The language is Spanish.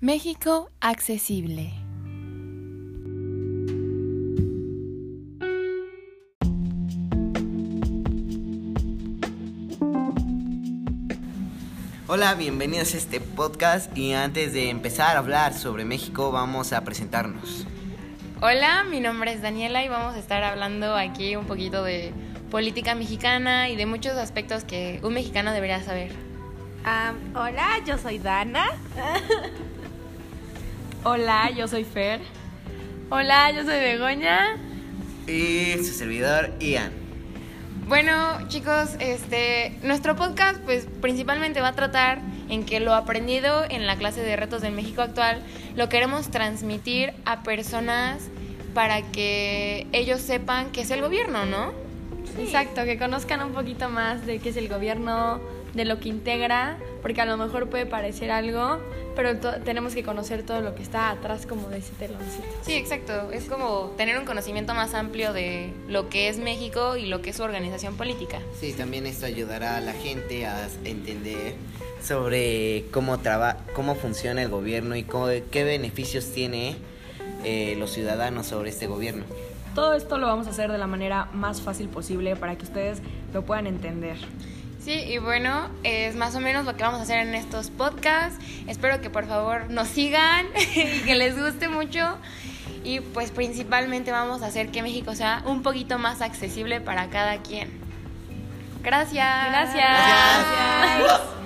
México accesible. Hola, bienvenidos a este podcast y antes de empezar a hablar sobre México vamos a presentarnos. Hola, mi nombre es Daniela y vamos a estar hablando aquí un poquito de política mexicana y de muchos aspectos que un mexicano debería saber. Um, hola, yo soy Dana. hola, yo soy Fer. Hola, yo soy Begoña. Y su servidor Ian. Bueno, chicos, este, nuestro podcast pues principalmente va a tratar en que lo aprendido en la clase de retos del México actual lo queremos transmitir a personas para que ellos sepan qué es el gobierno, ¿no? Exacto, que conozcan un poquito más de qué es el gobierno, de lo que integra, porque a lo mejor puede parecer algo, pero tenemos que conocer todo lo que está atrás como de ese teloncito. Sí, exacto. Es como tener un conocimiento más amplio de lo que es México y lo que es su organización política. Sí, también esto ayudará a la gente a entender sobre cómo traba cómo funciona el gobierno y qué beneficios tiene eh, los ciudadanos sobre este gobierno. Todo esto lo vamos a hacer de la manera más fácil posible para que ustedes lo puedan entender. Sí, y bueno, es más o menos lo que vamos a hacer en estos podcasts. Espero que por favor nos sigan y que les guste mucho. Y pues principalmente vamos a hacer que México sea un poquito más accesible para cada quien. Gracias. Gracias. Gracias.